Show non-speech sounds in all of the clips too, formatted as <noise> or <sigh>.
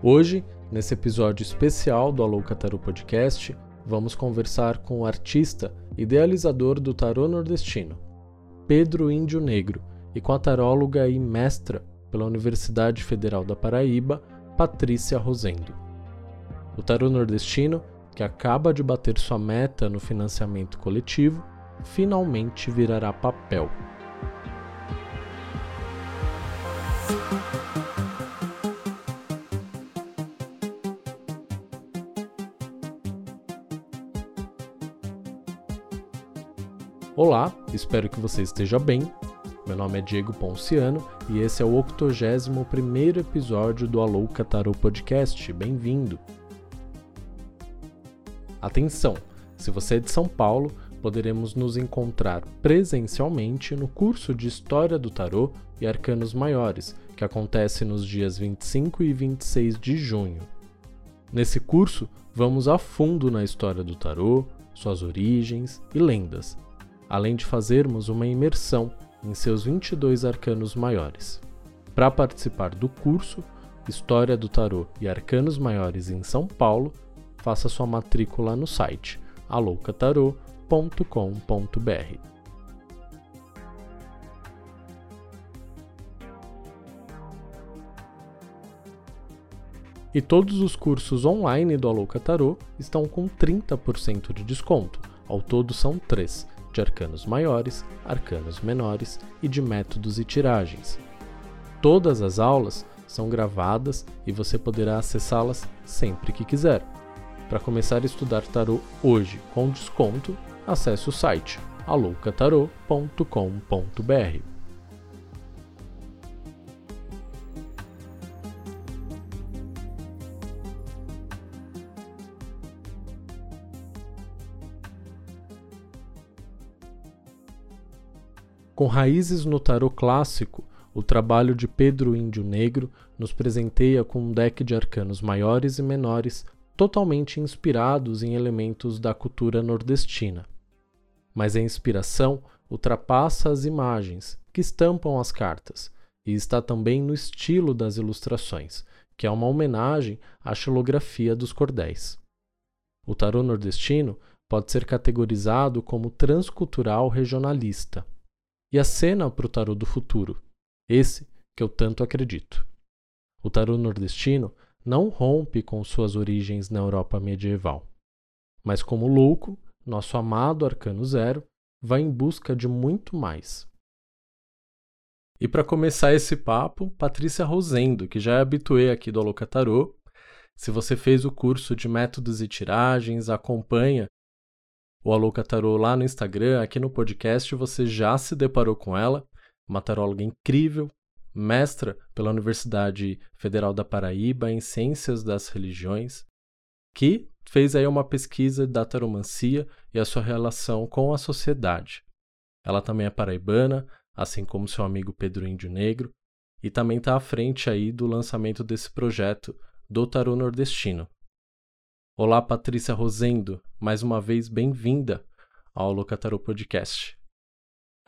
Hoje, nesse episódio especial do Alô Tarô Podcast, vamos conversar com o artista idealizador do tarô nordestino, Pedro Índio Negro, e com a taróloga e mestra pela Universidade Federal da Paraíba, Patrícia Rosendo. O tarô nordestino, que acaba de bater sua meta no financiamento coletivo, finalmente virará papel. Olá, espero que você esteja bem. Meu nome é Diego Ponciano e esse é o 81 episódio do Alô Catarô Podcast. Bem-vindo! Atenção! Se você é de São Paulo, poderemos nos encontrar presencialmente no curso de História do Tarô e Arcanos Maiores, que acontece nos dias 25 e 26 de junho. Nesse curso, vamos a fundo na história do tarô, suas origens e lendas além de fazermos uma imersão em seus 22 arcanos maiores. Para participar do curso História do Tarô e Arcanos Maiores em São Paulo, faça sua matrícula no site aloucatarô.com.br. E todos os cursos online do Alouca Tarô estão com 30% de desconto. Ao todo são três de arcanos maiores, arcanos menores e de métodos e tiragens. Todas as aulas são gravadas e você poderá acessá-las sempre que quiser. Para começar a estudar tarô hoje com desconto, acesse o site aloucatarô.com.br. Com raízes no tarô clássico, o trabalho de Pedro Índio Negro nos presenteia com um deck de arcanos maiores e menores totalmente inspirados em elementos da cultura nordestina. Mas a inspiração ultrapassa as imagens que estampam as cartas e está também no estilo das ilustrações, que é uma homenagem à xilografia dos cordéis. O tarô nordestino pode ser categorizado como transcultural regionalista e a cena para o tarô do futuro, esse que eu tanto acredito. O tarô nordestino não rompe com suas origens na Europa medieval, mas como louco, nosso amado Arcano Zero vai em busca de muito mais. E para começar esse papo, Patrícia Rosendo, que já é habituê aqui do Aloca Tarô. Se você fez o curso de métodos e tiragens, acompanha o Alouca Tarô lá no Instagram, aqui no podcast, você já se deparou com ela, uma taróloga incrível, mestra pela Universidade Federal da Paraíba em Ciências das Religiões, que fez aí uma pesquisa da taromancia e a sua relação com a sociedade. Ela também é paraibana, assim como seu amigo Pedro Índio Negro, e também está à frente aí do lançamento desse projeto do Tarô Nordestino, Olá, Patrícia Rosendo, mais uma vez bem-vinda ao Locatarô Podcast.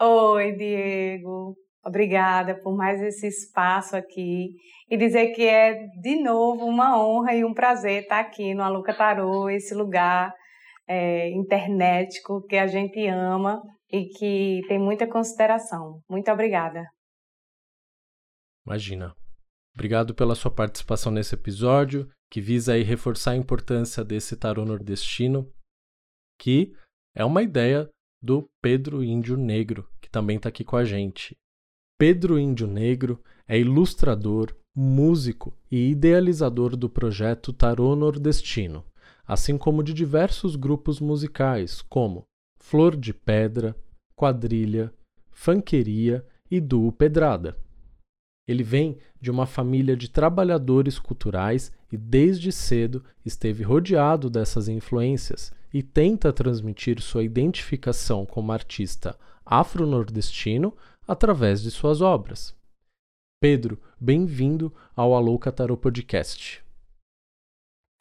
Oi, Diego. Obrigada por mais esse espaço aqui e dizer que é de novo uma honra e um prazer estar aqui no Aluca Tarô, esse lugar é, internetico que a gente ama e que tem muita consideração. Muito obrigada. Imagina. Obrigado pela sua participação nesse episódio que visa aí reforçar a importância desse tarô nordestino, que é uma ideia do Pedro Índio Negro, que também está aqui com a gente. Pedro Índio Negro é ilustrador, músico e idealizador do projeto Tarô Nordestino, assim como de diversos grupos musicais como Flor de Pedra, Quadrilha, Fanqueria e Duo Pedrada. Ele vem de uma família de trabalhadores culturais e desde cedo esteve rodeado dessas influências e tenta transmitir sua identificação como artista afro-nordestino através de suas obras. Pedro, bem-vindo ao Alô Catarô Podcast.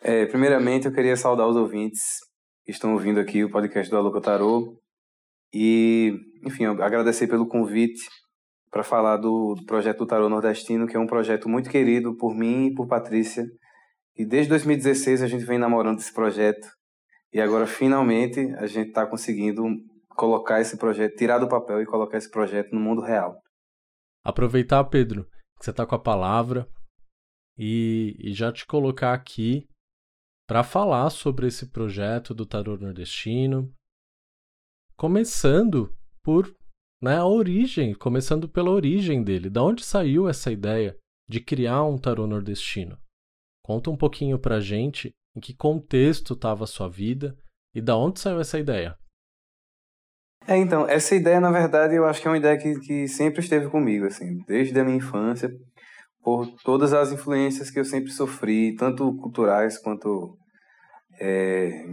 É, primeiramente, eu queria saudar os ouvintes que estão ouvindo aqui o podcast do Alô Catarô e, enfim, agradecer pelo convite para falar do, do, projeto do Tarô Nordestino, que é um projeto muito querido por mim e por Patrícia, E desde 2016 a gente vem namorando esse projeto. E agora, finalmente, a gente está conseguindo colocar esse projeto, tirar do papel e colocar esse projeto no mundo real. Aproveitar, Pedro, que você está com a palavra e, e já te colocar aqui para falar sobre esse projeto do tarô nordestino, começando por né, a origem, começando pela origem dele. Da onde saiu essa ideia de criar um tarô nordestino? Conta um pouquinho pra gente em que contexto estava a sua vida e da onde saiu essa ideia. É, então, essa ideia, na verdade, eu acho que é uma ideia que, que sempre esteve comigo, assim, desde a minha infância, por todas as influências que eu sempre sofri, tanto culturais quanto é,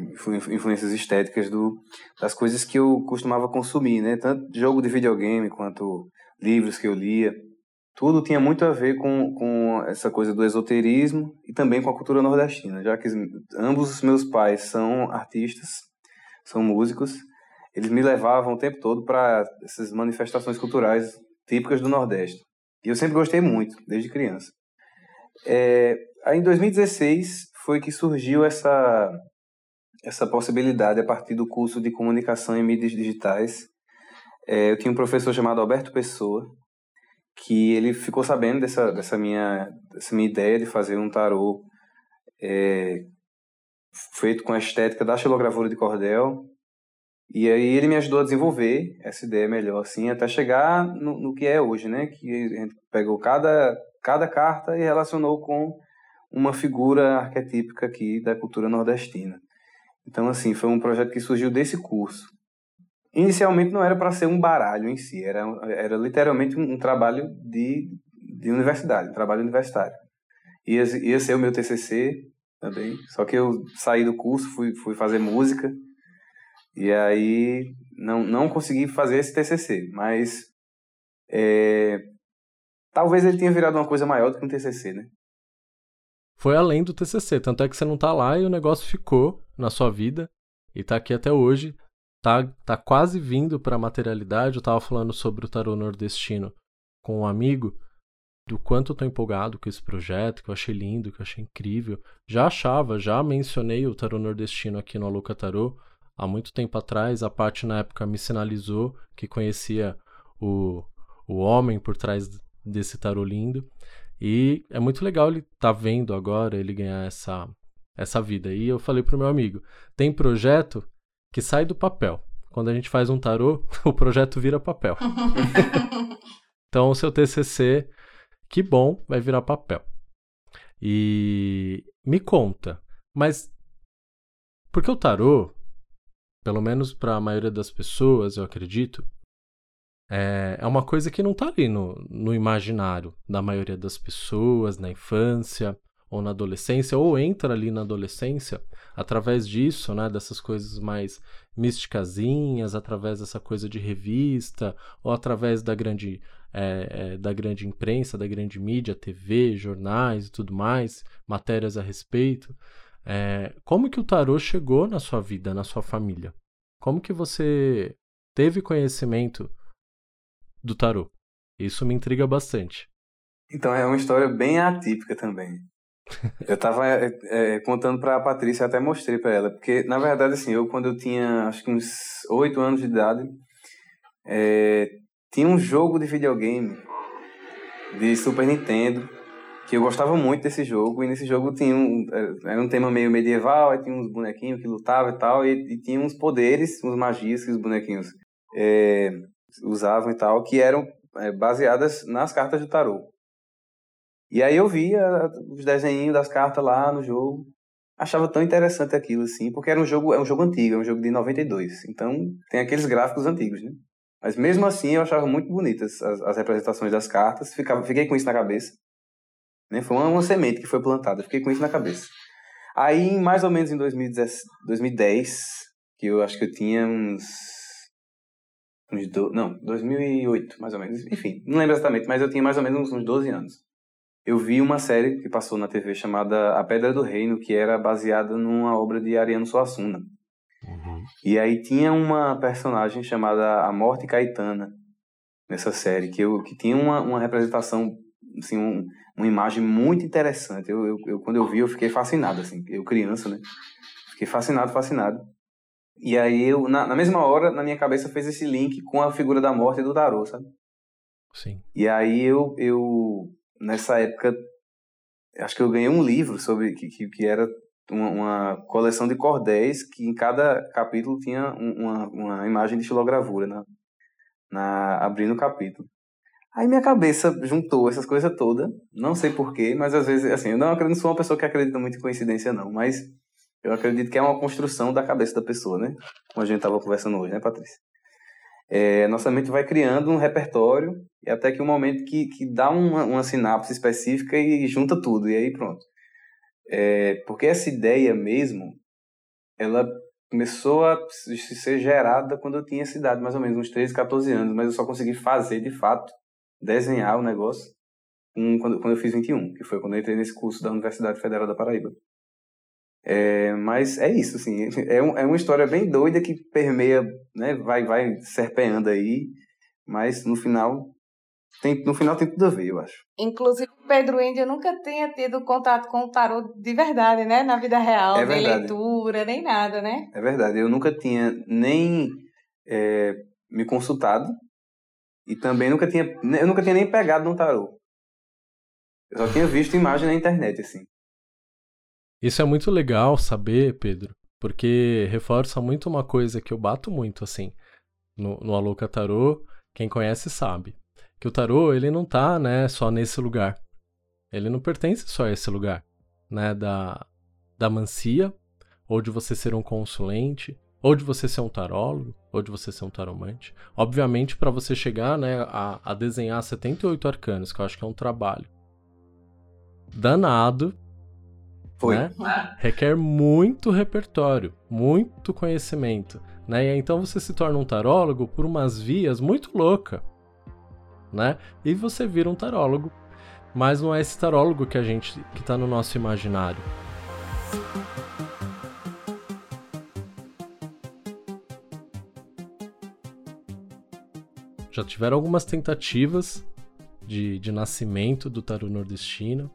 influências estéticas do, das coisas que eu costumava consumir, né? Tanto jogo de videogame quanto livros que eu lia. Tudo tinha muito a ver com, com essa coisa do esoterismo e também com a cultura nordestina, já que ambos os meus pais são artistas, são músicos, eles me levavam o tempo todo para essas manifestações culturais típicas do Nordeste. E eu sempre gostei muito, desde criança. É, aí em 2016 foi que surgiu essa, essa possibilidade a partir do curso de comunicação em mídias digitais. É, eu tinha um professor chamado Alberto Pessoa, que ele ficou sabendo dessa, dessa, minha, dessa minha ideia de fazer um tarô é, feito com a estética da xilogravura de cordel. E aí ele me ajudou a desenvolver essa ideia melhor, assim, até chegar no, no que é hoje, né? Que a gente pegou cada, cada carta e relacionou com uma figura arquetípica aqui da cultura nordestina. Então, assim, foi um projeto que surgiu desse curso. Inicialmente não era para ser um baralho em si, era, era literalmente um, um, trabalho de, de universidade, um trabalho universitário. Ia, ia ser o meu TCC também, só que eu saí do curso, fui, fui fazer música, e aí não, não consegui fazer esse TCC, mas é, talvez ele tenha virado uma coisa maior do que um TCC, né? Foi além do TCC. Tanto é que você não tá lá e o negócio ficou na sua vida e tá aqui até hoje. Tá, tá quase vindo para a materialidade. Eu tava falando sobre o tarô nordestino com um amigo do quanto eu tô empolgado com esse projeto, que eu achei lindo, que eu achei incrível. Já achava, já mencionei o tarô nordestino aqui no Aluca Tarô há muito tempo atrás. A parte na época me sinalizou que conhecia o, o homem por trás desse tarô lindo. E é muito legal ele tá vendo agora ele ganhar essa, essa vida. E eu falei pro meu amigo: tem projeto que sai do papel. Quando a gente faz um tarô, <laughs> o projeto vira papel. <laughs> então, o seu TCC, que bom, vai virar papel. E me conta, mas porque o tarô, pelo menos para a maioria das pessoas, eu acredito, é, é uma coisa que não está ali no, no imaginário da maioria das pessoas, na infância ou na adolescência, ou entra ali na adolescência através disso, né, dessas coisas mais místicazinhas, através dessa coisa de revista, ou através da grande, é, é, da grande imprensa, da grande mídia, TV, jornais e tudo mais, matérias a respeito. É, como que o tarô chegou na sua vida, na sua família? Como que você teve conhecimento do tarô. Isso me intriga bastante. Então é uma história bem atípica também. <laughs> Eu tava é, é, contando pra Patrícia, até mostrei para ela, porque na verdade, assim, eu quando eu tinha acho que uns oito anos de idade, é, tinha um jogo de videogame de Super Nintendo que eu gostava muito desse jogo, e nesse jogo tinha um, é, era um tema meio medieval, aí tinha uns bonequinhos que lutavam e tal, e, e tinha uns poderes, uns magias que os bonequinhos é, usavam e tal, que eram é, baseadas nas cartas de tarô. E aí eu via os desenhinhos das cartas lá no jogo, achava tão interessante aquilo assim, porque era um jogo, é um jogo antigo, é um jogo de 92. Então tem aqueles gráficos antigos, né? Mas mesmo assim eu achava muito bonitas as, as representações das cartas, ficava, fiquei com isso na cabeça. Né? Foi uma, uma semente que foi plantada, fiquei com isso na cabeça. Aí, mais ou menos em 2010, 2010 que eu acho que eu tinha uns uns do, não, 2008, mais ou menos. Enfim, não lembro exatamente, mas eu tinha mais ou menos uns 12 anos. Eu vi uma série que passou na TV chamada A Pedra do Reino, que era baseada numa obra de Ariano Suassuna. Uhum. E aí tinha uma personagem chamada A Morte Caetana nessa série, que, eu, que tinha uma, uma representação assim, um, uma imagem muito interessante. Eu, eu, eu, quando eu vi, eu fiquei fascinado, assim, eu criança, né? Fiquei fascinado, fascinado. E aí, eu, na, na mesma hora, na minha cabeça fez esse link com a figura da morte do tarô, sabe? Sim. E aí, eu, eu nessa época, acho que eu ganhei um livro sobre, que, que, que era uma, uma, coleção de cordéis que em cada capítulo tinha uma, uma imagem de estilogravura na, na, abrindo o capítulo. Aí minha cabeça juntou essas coisas todas, não sei porquê, mas às vezes, assim, eu não, acredito, não sou uma pessoa que acredita muito em coincidência, não, mas eu acredito que é uma construção da cabeça da pessoa, né? Como a gente estava conversando hoje, né, Patrícia? É, nossa mente vai criando um repertório e até que um momento que, que dá uma, uma sinapse específica e junta tudo, e aí pronto. É, porque essa ideia mesmo, ela começou a ser gerada quando eu tinha essa idade, mais ou menos, uns 13, 14 anos, mas eu só consegui fazer, de fato, desenhar o negócio um, quando, quando eu fiz 21, que foi quando eu entrei nesse curso da Universidade Federal da Paraíba. É, mas é isso, assim, é, um, é uma história bem doida que permeia, né, vai, vai serpeando aí, mas no final tem, no final tem tudo a ver, eu acho. Inclusive, Pedro Índio nunca tinha tido contato com o tarot de verdade, né? Na vida real, é nem leitura, nem nada, né? É verdade. Eu nunca tinha nem é, me consultado e também nunca tinha, eu nunca tinha nem pegado no tarot. Eu só tinha visto imagem na internet, assim. Isso é muito legal saber, Pedro, porque reforça muito uma coisa que eu bato muito, assim, no, no Alouca Tarot. Quem conhece sabe que o tarô ele não tá, né, só nesse lugar. Ele não pertence só a esse lugar, né, da da mancia, ou de você ser um consulente, ou de você ser um tarólogo, ou de você ser um taromante. Obviamente, para você chegar, né, a, a desenhar 78 arcanos, que eu acho que é um trabalho danado, Foi. Né? Requer muito repertório, muito conhecimento, né? E então você se torna um tarólogo por umas vias muito louca né? E você vira um tarólogo. Mas não é esse tarólogo que a gente que tá no nosso imaginário. Já tiveram algumas tentativas de, de nascimento do tarô nordestino.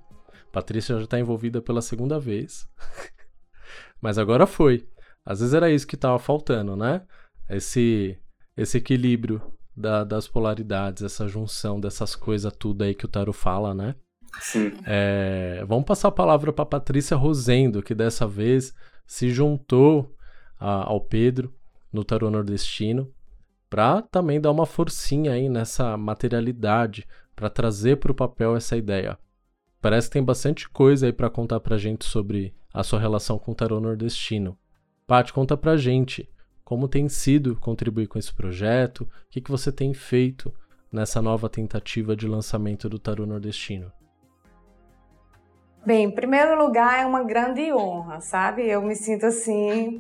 Patrícia já está envolvida pela segunda vez. <laughs> Mas agora foi. Às vezes era isso que estava faltando, né? Esse, esse equilíbrio da, das polaridades, essa junção dessas coisas tudo aí que o Taro fala, né? Sim. É, vamos passar a palavra para Patrícia Rosendo, que dessa vez se juntou a, ao Pedro no Tarô Nordestino, para também dar uma forcinha aí nessa materialidade, para trazer para o papel essa ideia. Parece que tem bastante coisa aí para contar para gente sobre a sua relação com o Tarô Nordestino. Paty, conta pra gente como tem sido contribuir com esse projeto? O que, que você tem feito nessa nova tentativa de lançamento do Tarô Nordestino? Bem, em primeiro lugar, é uma grande honra, sabe? Eu me sinto assim.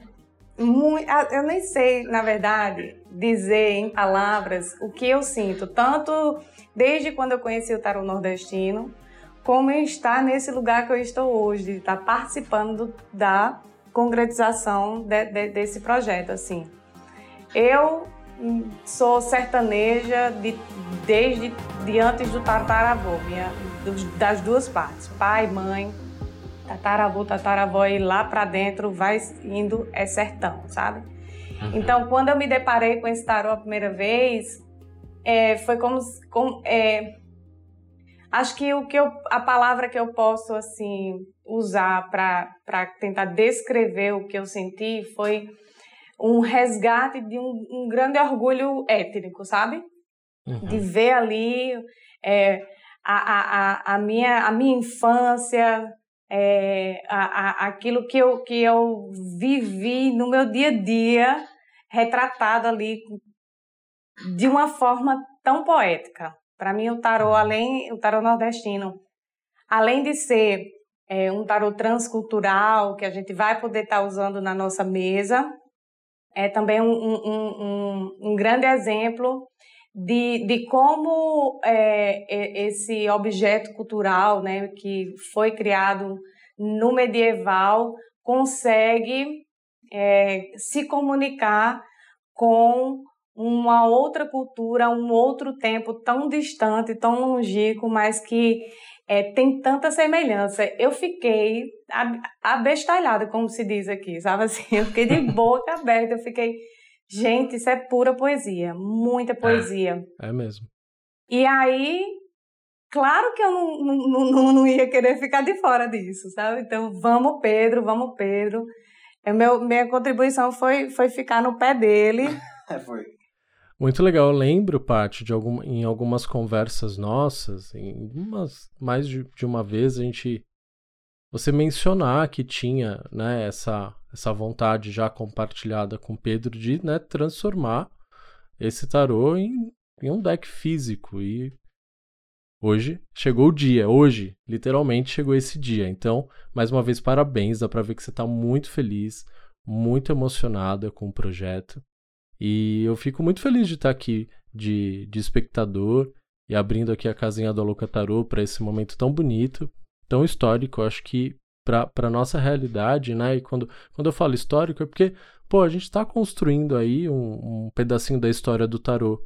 Muito, eu nem sei, na verdade, dizer em palavras o que eu sinto, tanto desde quando eu conheci o Tarô Nordestino, como estar nesse lugar que eu estou hoje, de estar participando da concretização de, de, desse projeto, assim. Eu sou sertaneja de, desde de antes do tataravô, minha, das duas partes, pai, mãe, tataravô, tataravó e lá para dentro vai indo é sertão, sabe? Uhum. Então, quando eu me deparei com esse tarô a primeira vez, é, foi como, como é, acho que o que eu, a palavra que eu posso assim usar para tentar descrever o que eu senti foi um resgate de um, um grande orgulho étnico, sabe? Uhum. De ver ali é, a, a, a, minha, a minha infância, é, a, a, aquilo que eu, que eu vivi no meu dia a dia, retratado ali de uma forma tão poética. Para mim, o tarô, além o tarô nordestino, além de ser é, um tarô transcultural que a gente vai poder estar tá usando na nossa mesa. É também um, um, um, um grande exemplo de, de como é, esse objeto cultural né, que foi criado no medieval consegue é, se comunicar com uma outra cultura, um outro tempo tão distante, tão longínquo, mas que é, tem tanta semelhança. Eu fiquei abestalhada, como se diz aqui, sabe assim? Eu fiquei de <laughs> boca aberta, eu fiquei, gente, isso é pura poesia, muita poesia. É, é mesmo. E aí, claro que eu não, não, não, não ia querer ficar de fora disso, sabe? Então, vamos, Pedro, vamos, Pedro. É, meu, minha contribuição foi, foi ficar no pé dele. <laughs> foi. Muito legal. Eu lembro, Paty, de algum, em algumas conversas nossas, em umas, mais de, de uma vez, a gente. Você mencionar que tinha né, essa, essa vontade já compartilhada com Pedro de né, transformar esse tarô em, em um deck físico. E hoje chegou o dia. Hoje, literalmente, chegou esse dia. Então, mais uma vez, parabéns. Dá pra ver que você está muito feliz, muito emocionada com o projeto. E eu fico muito feliz de estar aqui de, de espectador e abrindo aqui a casinha do Alocatarô para esse momento tão bonito, tão histórico. Eu acho que para nossa realidade, né? E quando, quando eu falo histórico é porque, pô, a gente está construindo aí um, um pedacinho da história do tarô,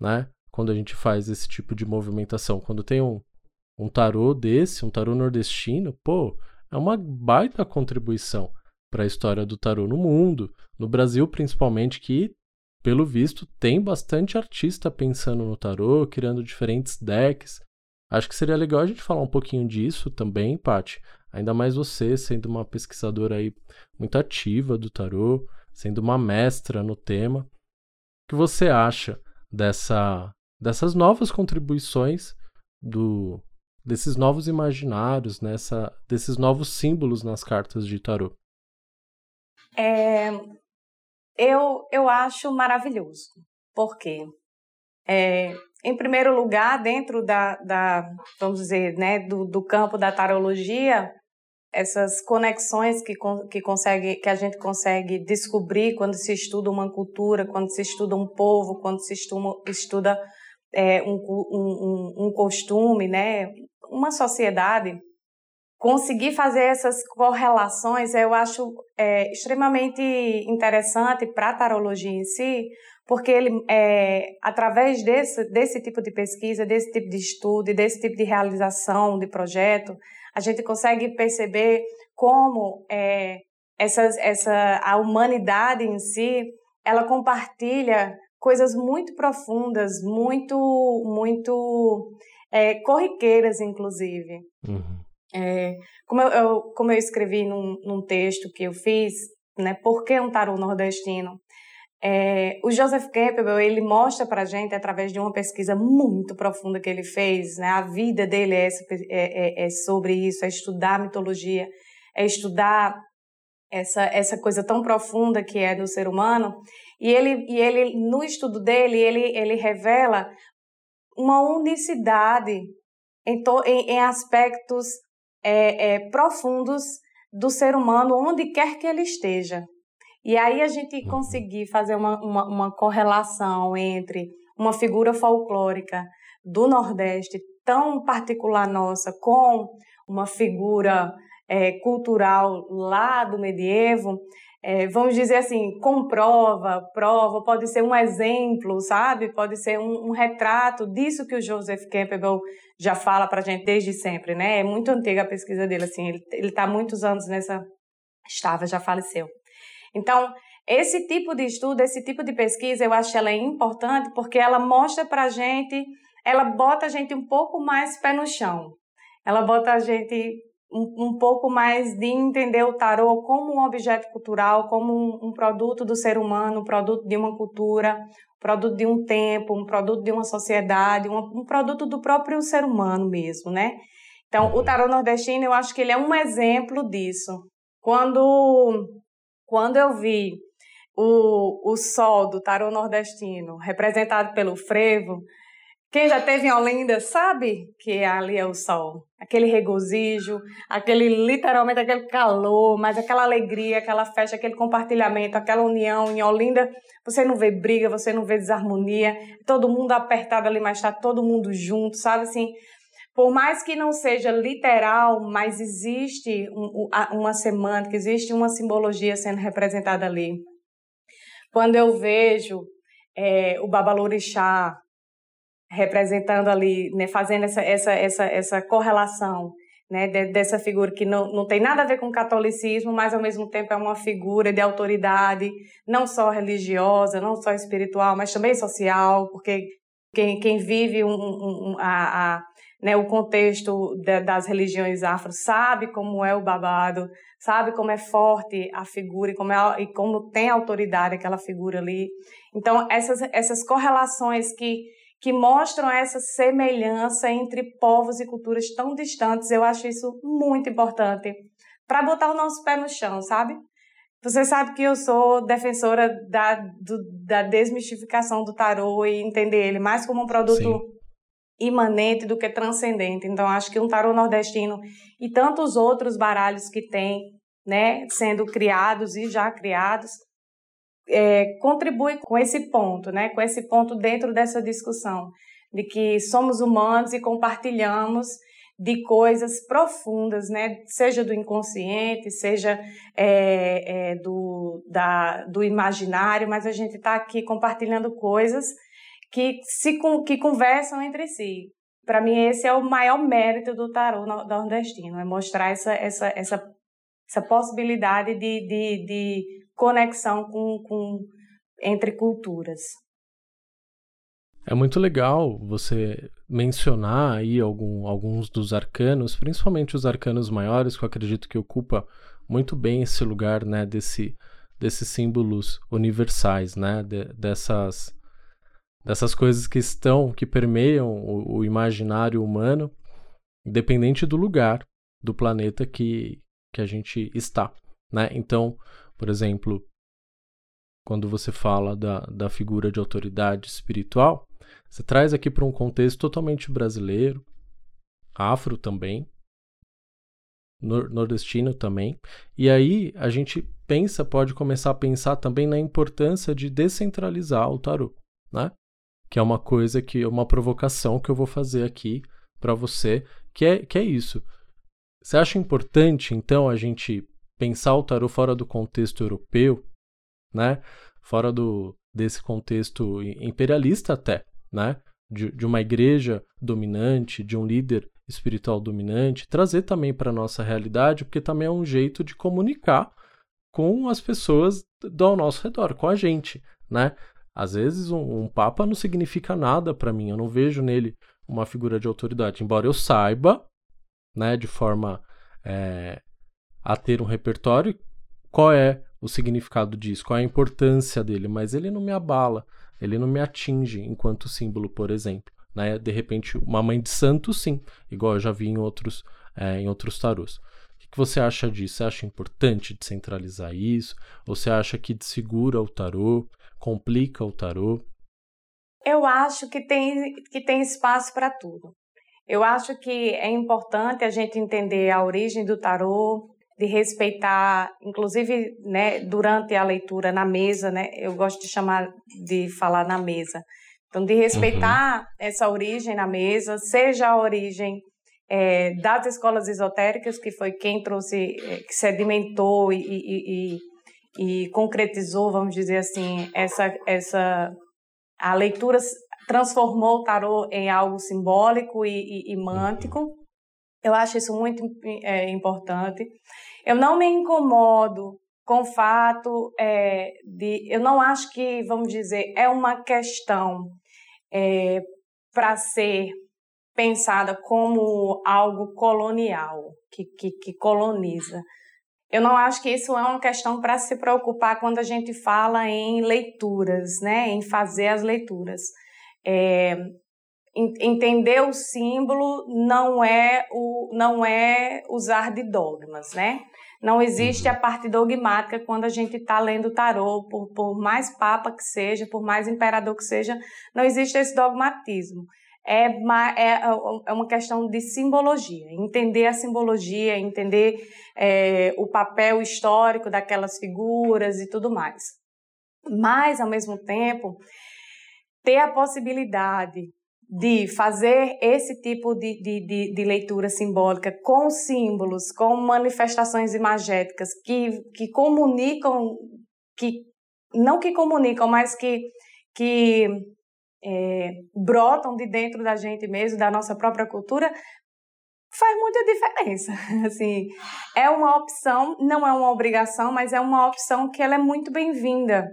né? Quando a gente faz esse tipo de movimentação. Quando tem um, um tarô desse, um tarô nordestino, pô, é uma baita contribuição para a história do tarô no mundo, no Brasil principalmente, que pelo visto tem bastante artista pensando no tarô, criando diferentes decks. Acho que seria legal a gente falar um pouquinho disso também, Paty. Ainda mais você sendo uma pesquisadora aí muito ativa do tarô, sendo uma mestra no tema. O que você acha dessa dessas novas contribuições do desses novos imaginários, nessa desses novos símbolos nas cartas de tarô? É, eu, eu acho maravilhoso. Por quê? É, em primeiro lugar, dentro da, da vamos dizer, né, do, do campo da tarologia, essas conexões que, que, consegue, que a gente consegue descobrir quando se estuda uma cultura, quando se estuda um povo, quando se estuda, estuda é, um, um, um costume, né, uma sociedade, conseguir fazer essas correlações eu acho é, extremamente interessante para a tarologia em si, porque ele, é, através desse, desse tipo de pesquisa, desse tipo de estudo, desse tipo de realização de projeto, a gente consegue perceber como é, essas, essa, a humanidade em si, ela compartilha coisas muito profundas, muito, muito é, corriqueiras, inclusive. Uhum. É, como, eu, eu, como eu escrevi num, num, texto que eu fiz, né, Por que um tarô nordestino? É, o Joseph Campbell, ele mostra para gente, através de uma pesquisa muito profunda que ele fez, né, a vida dele é, é, é, é sobre isso, é estudar mitologia, é estudar essa, essa coisa tão profunda que é do ser humano, e ele, e ele no estudo dele, ele, ele revela uma unicidade em, to, em, em aspectos é, é, profundos do ser humano, onde quer que ele esteja. E aí a gente uhum. conseguir fazer uma, uma, uma correlação entre uma figura folclórica do Nordeste tão particular nossa com uma figura é, cultural lá do medievo, é, vamos dizer assim, comprova, prova, pode ser um exemplo, sabe? Pode ser um, um retrato disso que o Joseph Campbell já fala para a gente desde sempre, né? É muito antiga a pesquisa dele, assim, ele está há muitos anos nessa... Estava, já faleceu. Então, esse tipo de estudo, esse tipo de pesquisa, eu acho ela é importante porque ela mostra para a gente, ela bota a gente um pouco mais pé no chão. Ela bota a gente um, um, pouco mais de entender o tarô como um objeto cultural, como um, um, produto do ser humano, um produto de uma cultura, produto de um tempo, um produto de uma sociedade, um, um produto do próprio ser humano mesmo, né? Então, o tarô nordestino, eu acho que ele é um exemplo disso. Quando, quando eu vi o, o sol do tarô nordestino representado pelo frevo, quem já teve em Olinda sabe que ali é o sol. Aquele regozijo, aquele literalmente aquele calor, mas aquela alegria, aquela festa, aquele compartilhamento, aquela união em Olinda. Você não vê briga, você não vê desarmonia, todo mundo apertado ali, mas está todo mundo junto, sabe assim? Por mais que não seja literal, mas existe uma semântica, existe uma simbologia sendo representada ali. Quando eu vejo é, o Babalorixá representando ali, né, fazendo essa, essa, essa, essa correlação né, dessa figura que não, não tem nada a ver com o catolicismo, mas ao mesmo tempo é uma figura de autoridade, não só religiosa, não só espiritual, mas também social, porque quem, quem vive um, um, a, a, né, o contexto de, das religiões afro sabe como é o babado, sabe como é forte a figura e como, é, e como tem autoridade aquela figura ali. Então, essas, essas correlações que que mostram essa semelhança entre povos e culturas tão distantes. Eu acho isso muito importante para botar o nosso pé no chão, sabe? Você sabe que eu sou defensora da, do, da desmistificação do tarô e entender ele mais como um produto Sim. imanente do que transcendente. Então, acho que um tarô nordestino e tantos outros baralhos que tem, né, sendo criados e já criados, é, contribui com esse ponto, né? com esse ponto dentro dessa discussão, de que somos humanos e compartilhamos de coisas profundas, né? seja do inconsciente, seja é, é, do, da, do imaginário, mas a gente está aqui compartilhando coisas que, se, que conversam entre si. Para mim, esse é o maior mérito do tarô nordestino, é mostrar essa, essa, essa, essa possibilidade de, de, de conexão com, com, entre culturas. É muito legal você mencionar aí algum, alguns dos arcanos, principalmente os arcanos maiores, que eu acredito que ocupa muito bem esse lugar, né, desse, desses símbolos universais, né, de, dessas, dessas coisas que estão, que permeiam o, o imaginário humano, independente do lugar do planeta que, que a gente está, né? Então, por exemplo, quando você fala da, da figura de autoridade espiritual, você traz aqui para um contexto totalmente brasileiro, afro também, nordestino também. E aí a gente pensa, pode começar a pensar também na importância de descentralizar o tarô, né? Que é uma coisa que uma provocação que eu vou fazer aqui para você, que é que é isso. Você acha importante então a gente pensar o tarô fora do contexto europeu, né? Fora do desse contexto imperialista até, né? De, de uma igreja dominante, de um líder espiritual dominante, trazer também para nossa realidade, porque também é um jeito de comunicar com as pessoas do nosso redor, com a gente, né? Às vezes um, um papa não significa nada para mim, eu não vejo nele uma figura de autoridade, embora eu saiba, né, de forma é, a ter um repertório, qual é o significado disso, qual é a importância dele, mas ele não me abala, ele não me atinge enquanto símbolo, por exemplo. Né? De repente, uma mãe de santo, sim, igual eu já vi em outros, é, em outros tarôs. O que você acha disso? Você acha importante descentralizar isso? Ou você acha que desfigura o tarô, complica o tarô? Eu acho que tem, que tem espaço para tudo. Eu acho que é importante a gente entender a origem do tarô, de respeitar, inclusive, né, durante a leitura na mesa, né, eu gosto de chamar de falar na mesa. Então, de respeitar uhum. essa origem na mesa, seja a origem é, das escolas esotéricas, que foi quem trouxe, é, que sedimentou e, e, e, e, concretizou, vamos dizer assim, essa, essa a leitura transformou o tarô em algo simbólico e, e, mântico. Eu acho isso muito é, importante. Eu não me incomodo com o fato é, de. Eu não acho que, vamos dizer, é uma questão é, para ser pensada como algo colonial, que, que, que, coloniza. Eu não acho que isso é uma questão para se preocupar quando a gente fala em leituras, né? em fazer as leituras. É, entender o símbolo não é o não é usar de dogmas, né? Não existe uhum. a parte dogmática quando a gente está lendo tarô, por, por mais papa que seja, por mais imperador que seja, não existe esse dogmatismo. É uma, é, é uma questão de simbologia, entender a simbologia, entender é, o papel histórico daquelas figuras e tudo mais. Mas, ao mesmo tempo, ter a possibilidade de fazer esse tipo de, de, de, de, leitura simbólica com símbolos, com manifestações imagéticas que, que comunicam, que não que comunicam, mas que, que é, brotam de dentro da gente mesmo, da nossa própria cultura, faz muita diferença. <laughs> Assim, é uma opção, não é uma obrigação, mas é uma opção que ela é muito bem-vinda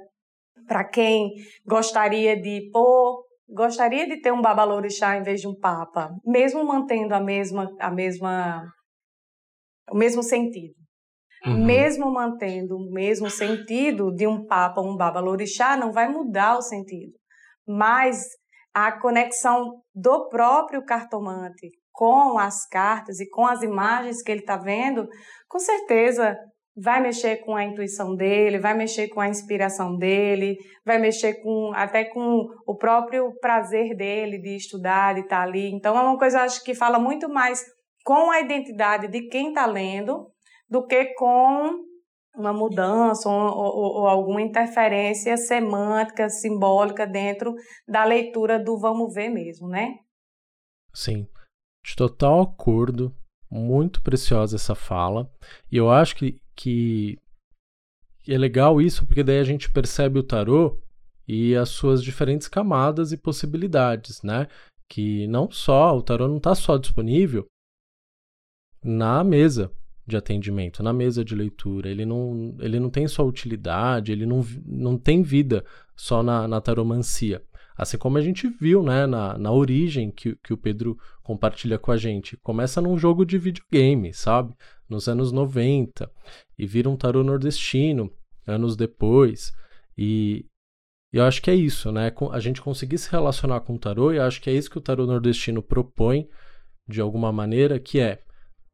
para quem gostaria de pô, gostaria de ter um babalorixá em vez de um papa, mesmo mantendo a mesma a mesma o mesmo sentido. Uhum. Mesmo mantendo o mesmo sentido de um papa ou um babalorixá, não vai mudar o sentido. Mas a conexão do próprio cartomante com as cartas e com as imagens que ele está vendo, com certeza vai mexer com a intuição dele, vai mexer com a inspiração dele, vai mexer com até com o próprio prazer dele de estudar, de estar tá ali. Então é uma coisa acho que fala muito mais com a identidade de quem está lendo do que com uma mudança ou, ou, ou, alguma interferência semântica, simbólica dentro da leitura do vamos ver mesmo, né? Sim, de total acordo, muito preciosa essa fala, e eu acho que, que é legal isso, porque daí a gente percebe o tarô e as suas diferentes camadas e possibilidades, né? Que não só, o tarô não está só disponível na mesa, de atendimento, na mesa de leitura. Ele não, ele não tem só utilidade, ele não, não tem vida só na, na taromancia. Assim como a gente viu né, na, na origem que, que o Pedro compartilha com a gente. Começa num jogo de videogame, sabe? Nos anos 90. E vira um tarô nordestino anos depois. E eu acho que é isso, né? A gente conseguir se relacionar com o tarô, e acho que é isso que o tarô nordestino propõe, de alguma maneira, que é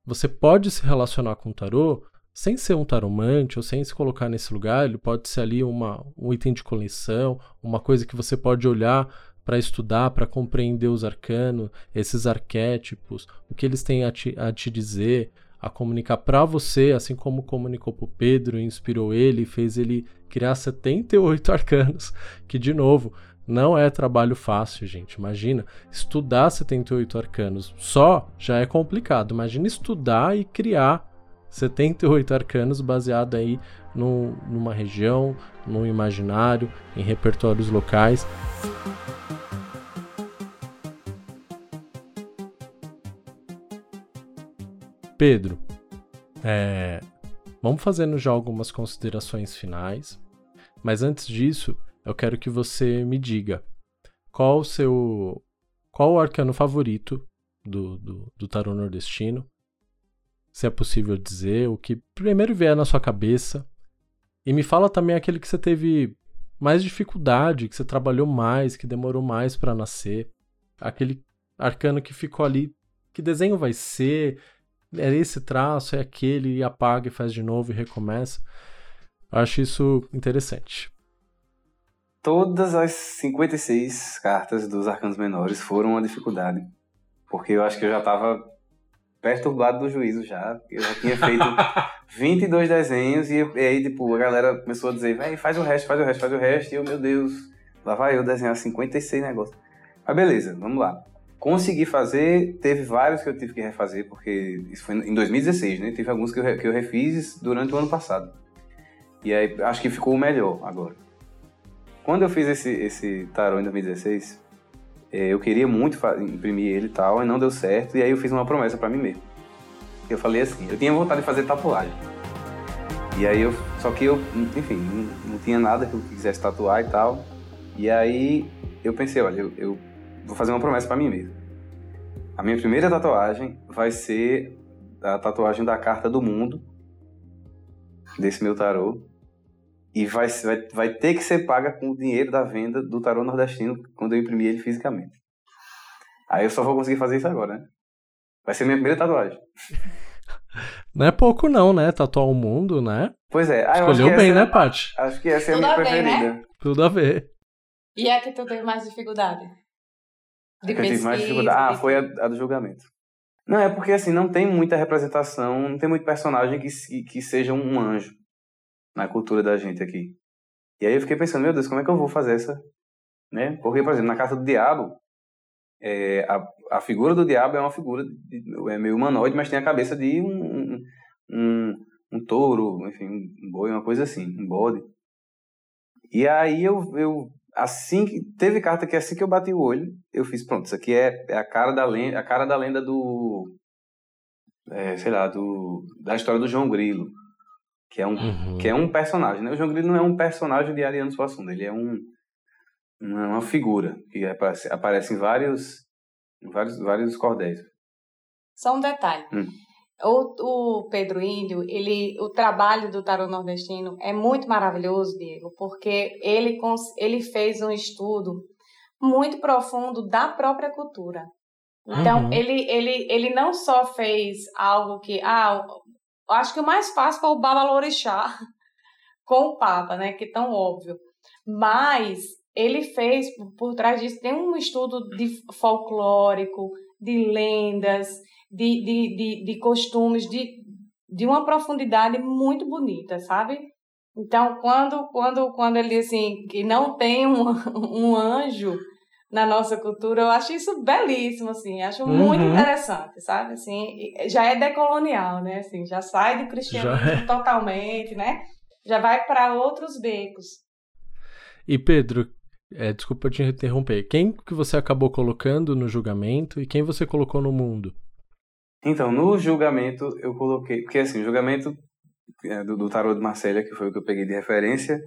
você pode se relacionar com o tarô sem ser um taromante ou sem se colocar nesse lugar. Ele pode ser ali uma, um item de coleção, uma coisa que você pode olhar para estudar, para compreender os arcanos, esses arquétipos, o que eles têm a te, a te dizer, a comunicar para você, assim como comunicou para Pedro, inspirou ele, fez ele criar 78 <laughs> arcanos, que de novo não é trabalho fácil, gente. Imagina, estudar 78 arcanos só já é complicado. Imagina estudar e criar 78 arcanos baseado aí no, numa região, no imaginário, em repertórios locais. Pedro, é, vamos fazendo já algumas considerações finais, mas antes disso, eu quero que você me diga qual o seu. Qual o arcano favorito do, do, do tarô nordestino? Se é possível dizer, o que primeiro vier na sua cabeça. E me fala também aquele que você teve mais dificuldade, que você trabalhou mais, que demorou mais para nascer. Aquele arcano que ficou ali. Que desenho vai ser? É esse traço, é aquele, e apaga e faz de novo e recomeça. Eu acho isso interessante. Todas as 56 cartas dos arcanos menores foram uma dificuldade. Porque eu acho que eu já estava perturbado do juízo já. Eu já tinha feito 22 desenhos e, e aí, tipo, a galera começou a dizer, vai, faz o resto, faz o resto, faz o resto. E eu, meu Deus, lá vai eu desenhar 56 negócios. Mas beleza, vamos lá. Consegui fazer, teve vários que eu tive que refazer, porque isso foi em 2016, né? Teve alguns que eu, que eu refiz durante o ano passado. E aí acho que ficou o melhor agora. Quando eu fiz esse, esse tarô em 2016, é, eu queria muito imprimir ele e tal, e não deu certo, e aí eu fiz uma promessa para mim mesmo. Eu falei assim, eu tinha vontade de fazer tatuagem. E aí eu, só que eu, enfim, não, não tinha nada que eu quisesse tatuar e tal. E aí eu pensei, olha, eu, eu vou fazer uma promessa para mim mesmo. A minha primeira tatuagem vai ser a tatuagem da carta do mundo desse meu tarô e vai, vai, vai ter que ser paga com o dinheiro da venda do tarô nordestino quando eu imprimir ele fisicamente. Aí eu só vou conseguir fazer isso agora, né? Vai ser minha primeira tatuagem. <laughs> Não é pouco não, né? Tatuar o mundo, né? Pois é. Ah, Escolheu bem, né, Paty? Acho que essa é a minha bem, preferida. Né? Tudo a ver. E é que tu teve mais dificuldade? De pesquisa, tive mais dificuldade. Ah, foi a, a, do julgamento. Não, é porque assim, não tem muita representação, não tem muito personagem que, que seja um anjo na cultura da gente aqui. E aí eu fiquei pensando, meu Deus, como é que eu vou fazer essa? Né? Porque, por exemplo, na Casa do Diabo, é, a, a figura do diabo é uma figura de, é meio humanoide, mas tem a cabeça de um, um, um touro, enfim, um boi, uma coisa assim, um bode. E aí eu, eu assim que teve carta que assim que eu bati o olho, eu fiz, pronto, isso aqui é, é a cara da lenda, a cara da lenda do é, sei lá, do da história do João Grilo, que é um uhum. que é um personagem, né? O João Grilo não é um personagem de Ariano Suassuna, ele é um uma figura que aparece, aparece em vários vários vários cordéis. Só um detalhe. Hum. O, o Pedro Índio, ele, o trabalho do tarot nordestino é muito maravilhoso, Diego, porque ele, ele fez um estudo muito profundo da própria cultura. Então, uhum. ele, ele, ele não só fez algo que. Ah, acho que o mais fácil foi o Babalorixá <laughs> com o Papa, né? Que é tão óbvio. Mas ele fez, por, trás disso, tem um estudo de folclórico, de lendas, de, de, de, de costumes, de, de uma profundidade muito bonita, sabe? Então, quando, quando, quando ele assim, que não tem um, <laughs> um anjo na nossa cultura, eu acho isso belíssimo, assim, acho uhum. muito interessante, sabe? Assim, já é decolonial, né? Assim, já sai do cristianismo é. totalmente, né? Já vai para outros becos. E Pedro, é, desculpa te interromper, quem que você acabou colocando no julgamento e quem você colocou no mundo? Então, no julgamento eu coloquei. Porque assim, o julgamento é, do, do tarot de Marselha, que foi o que eu peguei de referência,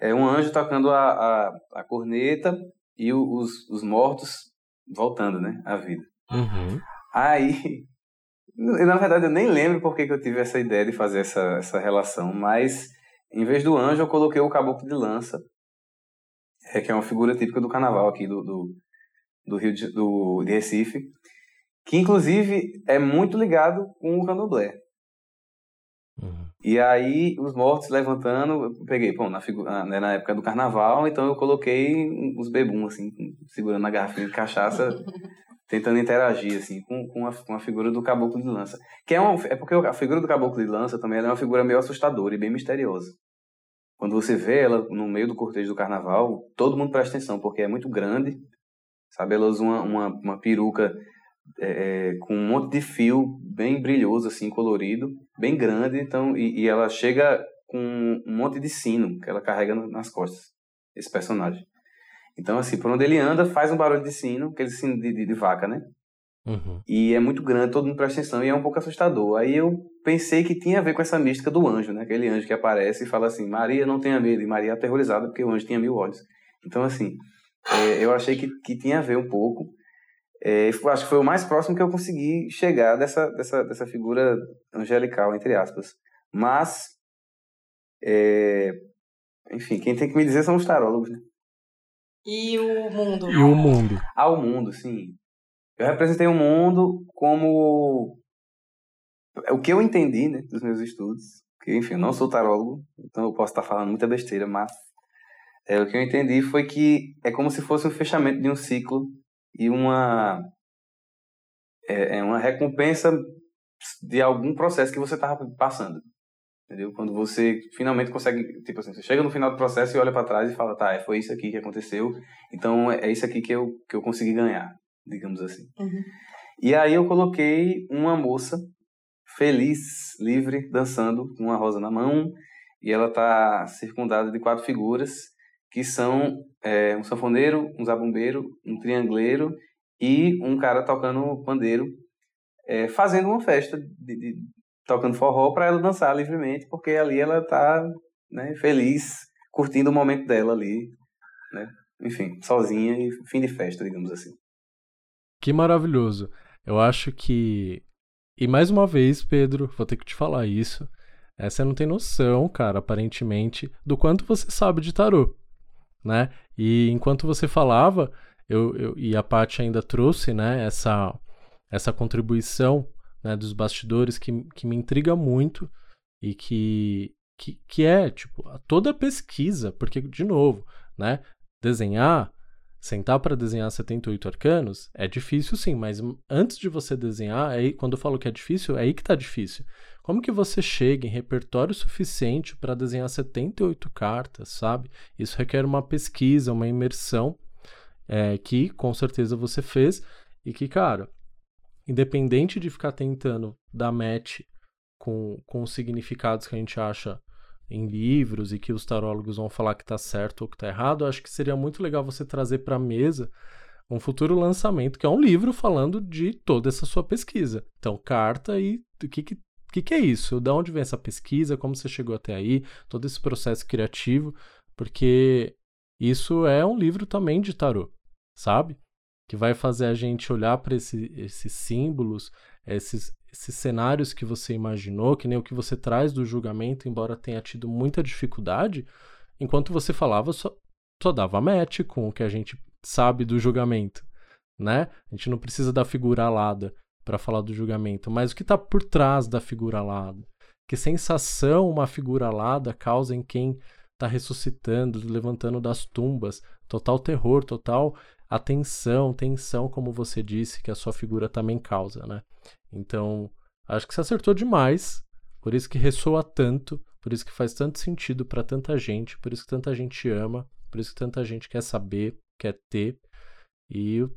é um anjo tocando a, a, a corneta e os, os mortos voltando, né? À vida. Uhum. Aí. <laughs> Na verdade, eu nem lembro por que, que eu tive essa ideia de fazer essa, essa relação, mas em vez do anjo, eu coloquei o caboclo de lança, é, que é uma figura típica do carnaval aqui do, do, do Rio de, do, de Recife que inclusive é muito ligado com o candomblé. E aí, os mortos levantando, eu peguei, bom, na, figura, né, na época do carnaval, então eu coloquei os bebuns, assim, segurando a garrafinha de cachaça, <laughs> tentando interagir, assim, com, com, a, com a figura do caboclo de lança. Que é, uma, é porque a figura do caboclo de lança também é uma figura meio assustadora e bem misteriosa. Quando você vê ela no meio do cortejo do carnaval, todo mundo presta atenção, porque é muito grande, sabe? Ela usa uma, uma, uma peruca é, é, com um monte de fio bem brilhoso, assim, colorido, bem grande, então, e, e, ela chega com um monte de sino que ela carrega nas costas, esse personagem. Então, assim, por onde ele anda, faz um barulho de sino, aquele sino de, de, de vaca, né? Uhum. E é muito grande, todo mundo presta atenção, e é um pouco assustador. Aí eu pensei que tinha a ver com essa mística do anjo, né? Aquele anjo que aparece e fala assim, Maria não tenha medo, e Maria é aterrorizada porque o anjo tinha mil olhos. Então, assim, é, eu achei que, que tinha a ver um pouco, é, acho que foi o mais próximo que eu consegui chegar dessa, dessa, dessa figura angelical, entre aspas. Mas, é, enfim, quem tem que me dizer são os tarólogos, né? E o mundo. E o mundo. Ah, o mundo, sim. Eu representei o mundo como o que eu entendi, né, dos meus estudos. Que, enfim, eu não sou tarólogo, então eu posso estar falando muita besteira, mas é, o que eu entendi foi que é como se fosse um fechamento de um ciclo e uma é, é uma recompensa de algum processo que você estava passando. Entendeu? Quando você finalmente consegue, tipo assim, você chega no final do processo e olha para trás e fala, tá, foi isso aqui que aconteceu, então é, isso aqui que eu, que eu consegui ganhar, digamos assim. Uhum. E aí eu coloquei uma moça feliz, livre, dançando com uma rosa na mão, e ela está circundada de quatro figuras que são é, um sanfoneiro, um zabumbeiro, um triangleiro e um cara tocando pandeiro, é, fazendo uma festa, de, de, tocando forró para ela dançar livremente, porque ali ela está né, feliz, curtindo o momento dela ali, né? enfim, sozinha e fim de festa, digamos assim. Que maravilhoso. Eu acho que. E mais uma vez, Pedro, vou ter que te falar isso. Você não tem noção, cara, aparentemente, do quanto você sabe de tarô né? E enquanto você falava, eu, eu e a Paty ainda trouxe, né, essa, essa contribuição né, dos bastidores que, que me intriga muito e que, que, que é, tipo, toda pesquisa, porque, de novo, né, desenhar, sentar para desenhar 78 arcanos é difícil sim, mas antes de você desenhar, aí, quando eu falo que é difícil, é aí que tá difícil. Como que você chega em repertório suficiente para desenhar 78 cartas, sabe? Isso requer uma pesquisa, uma imersão é, que com certeza você fez e que, cara, independente de ficar tentando dar match com, com os significados que a gente acha em livros e que os tarólogos vão falar que está certo ou que está errado, acho que seria muito legal você trazer para a mesa um futuro lançamento, que é um livro falando de toda essa sua pesquisa. Então, carta e o que, que, que, é isso? De onde vem essa pesquisa? Como você chegou até aí? Todo esse processo criativo, porque isso é um livro também de tarô, sabe? Que vai fazer a gente olhar para esse, esses símbolos, esses, esses cenários que você imaginou, que nem o que você traz do julgamento, embora tenha tido muita dificuldade, enquanto você falava, só, só dava match com o que a gente sabe do julgamento, né? A gente não precisa da figura alada para falar do julgamento, mas o que está por trás da figura alada? Que sensação uma figura alada causa em quem está ressuscitando, levantando das tumbas? Total terror, total atenção, tensão, como você disse, que a sua figura também causa, né? Então, acho que você acertou demais, por isso que ressoa tanto, por isso que faz tanto sentido para tanta gente, por isso que tanta gente ama, por isso que tanta gente quer saber, quer ter. E o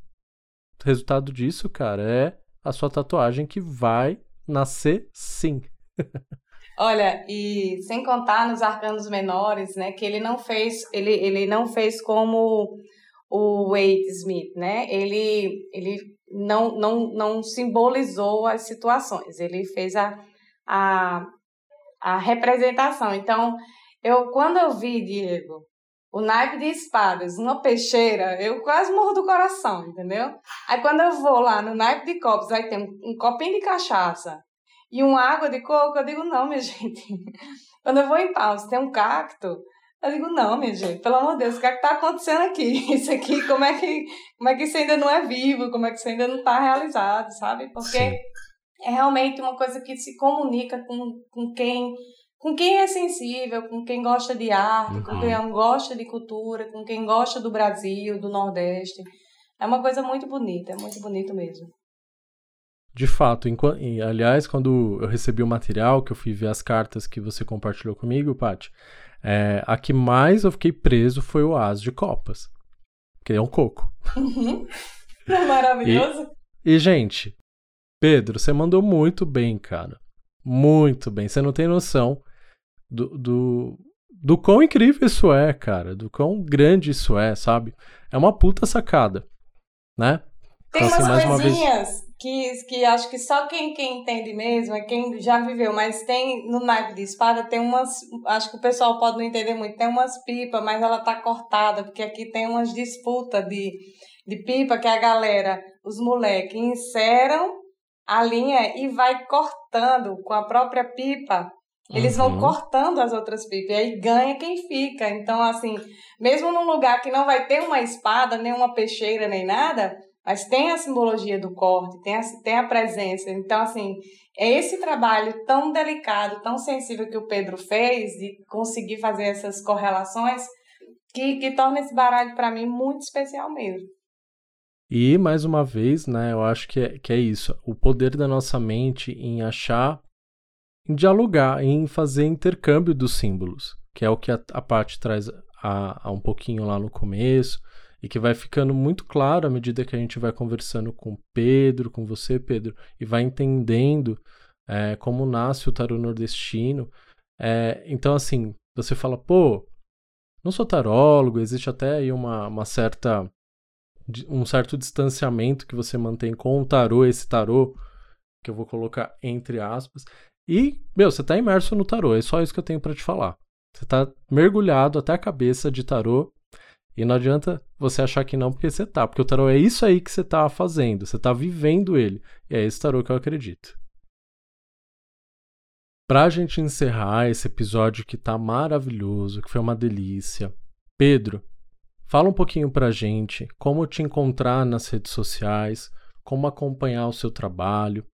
resultado disso, cara, é a sua tatuagem que vai nascer sim. <laughs> Olha, e sem contar nos arcanos menores, né, que ele não fez, ele, ele não fez como o Wade Smith, né? Ele, ele não, não, não simbolizou as situações, ele fez a, a, a representação. Então, eu quando eu vi, Diego, o naipe de espadas, uma peixeira, eu quase morro do coração, entendeu? Aí quando eu vou lá no naipe de copos, aí tem um, copinho de cachaça e uma água de coco, eu digo, não, minha <laughs> gente. Quando eu vou em Paus, tem um cacto, eu digo, não, minha gente, pelo amor de Deus, o que é que tá acontecendo aqui? <laughs> Isso aqui, como é que, como é que isso ainda não é vivo? Como é que isso ainda não está realizado, sabe? Porque Sim. é realmente uma coisa que se comunica com, com quem com quem é sensível, com quem gosta de arte, uhum. com quem gosta de cultura, com quem gosta do Brasil, do Nordeste. É uma coisa muito bonita, é muito bonito mesmo. De fato, enquanto, aliás, quando eu recebi o material, que eu fui ver as cartas que você compartilhou comigo, Paty, é, a que mais eu fiquei preso foi o As de Copas. Que é um coco. Uhum. <laughs> É maravilhoso. E, e, gente, Pedro, você mandou muito bem, cara. Muito bem. Você não tem noção do, do, do quão incrível isso é, cara. Do quão grande isso é, sabe? É uma puta sacada, né? Tem então, assim, umas coisinhas vez... que, que acho que só quem, quem entende mesmo é quem já viveu, mas tem no naipe de espada tem umas. Acho que o pessoal pode não entender muito. Tem umas pipas, mas ela tá cortada, porque aqui tem umas disputas de, de pipa que a galera, os moleques, inseram a linha e vai cortando com a própria pipa eles uhum. vão cortando as outras pipas e aí ganha quem fica. Então, assim, mesmo num lugar que não vai ter uma espada, nem uma peixeira, nem nada, mas tem a simbologia do corte, tem a, tem a presença. Então, assim, é esse trabalho tão delicado, tão sensível que o Pedro fez, de conseguir fazer essas correlações, que, que torna esse baralho, para mim, muito especial mesmo. E, mais uma vez, né, eu acho que é, que é isso. O poder da nossa mente em achar em dialogar, em fazer intercâmbio dos símbolos, que é o que a, a parte traz a, a, um pouquinho lá no começo, e que vai ficando muito claro à medida que a gente vai conversando com Pedro, com você, Pedro, e vai entendendo é, como nasce o tarô nordestino. É, então, assim, você fala, pô, não sou tarólogo, existe até aí uma, uma certa um certo distanciamento que você mantém com o tarô, esse tarô que eu vou colocar entre aspas, e, meu, você tá imerso no tarô, é só isso que eu tenho para te falar. Você tá mergulhado até a cabeça de tarô e não adianta você achar que não, porque você tá. Porque o tarô é isso aí que você tá fazendo, você tá vivendo ele. E é esse tarô que eu acredito. Pra gente encerrar esse episódio que tá maravilhoso, que foi uma delícia, Pedro, fala um pouquinho pra gente como te encontrar nas redes sociais, como acompanhar o seu trabalho,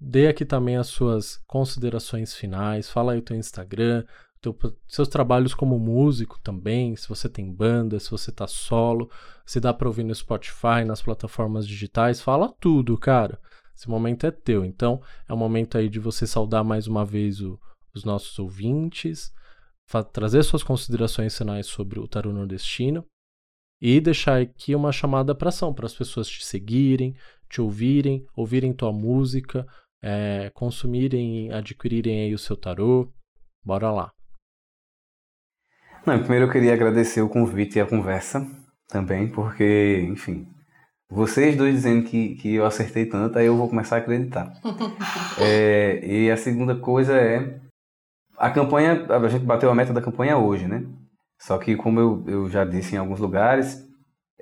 Dê aqui também as suas considerações finais. Fala aí o teu Instagram, teu, seus trabalhos como músico também, se você tem banda, se você tá solo, se dá para ouvir no Spotify, nas plataformas digitais, fala tudo, cara. Esse momento é teu. Então, é o momento aí de você saudar mais uma vez o, os nossos ouvintes, trazer suas considerações finais sobre o tarô nordestino e deixar aqui uma chamada para ação para as pessoas te seguirem, te ouvirem, ouvirem tua música, é, consumirem, adquirirem aí o seu tarô. Bora lá. Não, primeiro eu queria agradecer o convite e a conversa também, porque, enfim, vocês dois dizendo que, que eu acertei tanto, aí eu vou começar a acreditar. <laughs> é, e a segunda coisa é. A campanha, a gente bateu a meta da campanha hoje, né? Só que, como eu, eu já disse em alguns lugares,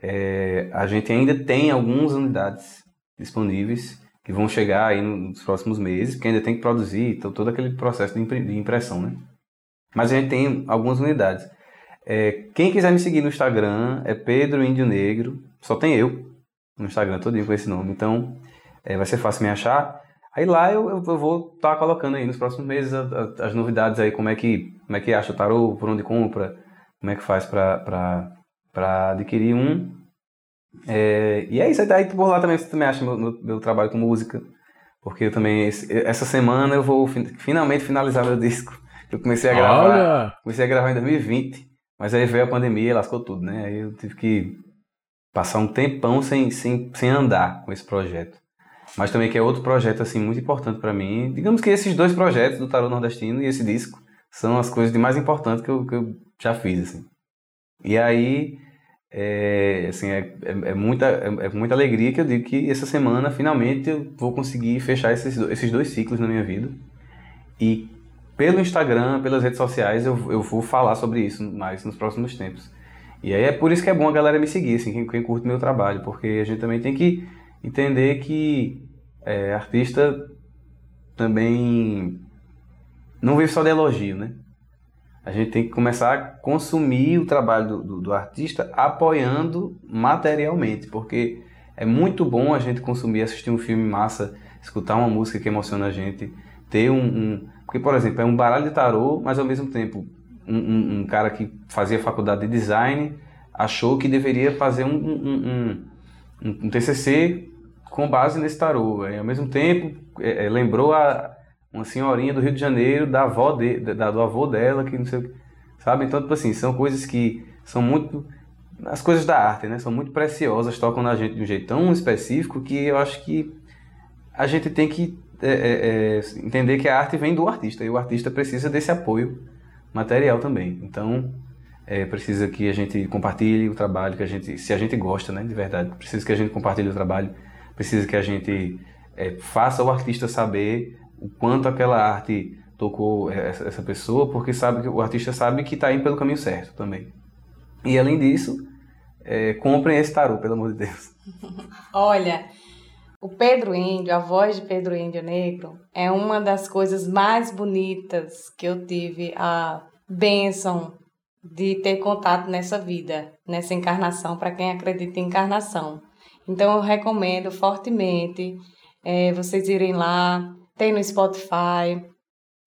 é, a gente ainda tem algumas unidades disponíveis que vão chegar aí nos próximos meses, que ainda tem que produzir então, todo aquele processo de impressão, né? Mas a gente tem algumas unidades. É, quem quiser me seguir no Instagram é Pedro Índio Negro, só tem eu no Instagram todinho com esse nome, então é, vai ser fácil me achar. Aí lá eu, eu, vou estar tá colocando aí nos próximos meses a, a, as novidades aí, como é que como é que acha o tarô, por onde compra, como é que faz para adquirir um. É, e é isso, aí por lá também você também acha meu, meu, meu trabalho com música, porque eu também, essa semana eu vou finalmente finalizar meu <laughs> disco. Eu comecei a gravar, Olha. comecei a gravar em 2020, mas aí veio a pandemia e lascou tudo, né? Aí eu tive que passar um tempão sem, sem, sem andar com esse projeto. Mas também que é outro projeto assim muito importante para mim. Digamos que esses dois projetos do Tarot Nordestino e esse disco são as coisas de mais importantes que eu, que eu já fiz assim. E aí é, assim, é, é, é muita, é, é, muita alegria que eu digo que essa semana finalmente eu vou conseguir fechar esses, esses dois ciclos na minha vida. E pelo Instagram, pelas redes sociais, eu, eu vou falar sobre isso mais nos próximos tempos. E aí é por isso que é bom a galera me seguir, assim, quem, quem curte meu trabalho, porque a gente também tem que entender que é, artista também não vive só de elogio, né? A gente tem que começar a consumir o trabalho do, do, do artista apoiando materialmente, porque é muito bom a gente consumir, assistir um filme massa, escutar uma música que emociona a gente, ter um, um porque, por exemplo, é um baralho de tarô, mas ao mesmo tempo um, um, um cara que fazia faculdade de design achou que deveria fazer um, um, TCC com base nesse tarô. E, ao mesmo tempo, é, é, lembrou a, uma senhorinha do Rio de Janeiro, da avó de, da, do avô dela, que não sei o Sabe? Então, tipo assim, são coisas que são muito. As coisas da arte, né? São muito preciosas, tocam na gente de um jeito tão específico que eu acho que a gente tem que é, é, é, entender que a arte vem do artista e o artista precisa desse apoio material também. Então, é, precisa que a gente compartilhe o trabalho que a gente, se a gente gosta, né, de verdade, precisa que a gente compartilhe o trabalho, precisa que a gente é, faça o artista saber o quanto aquela arte tocou essa, essa pessoa, porque sabe que o artista sabe que está indo pelo caminho certo também. E além disso, é, comprem esse tarô, pelo amor de Deus. <laughs> Olha, o Pedro Índio, a voz de Pedro Índio Negro, é uma das coisas mais bonitas que eu tive a bênção de ter contato nessa vida, nessa encarnação, para quem acredita em encarnação. Então eu recomendo fortemente é, vocês irem lá, tem no Spotify.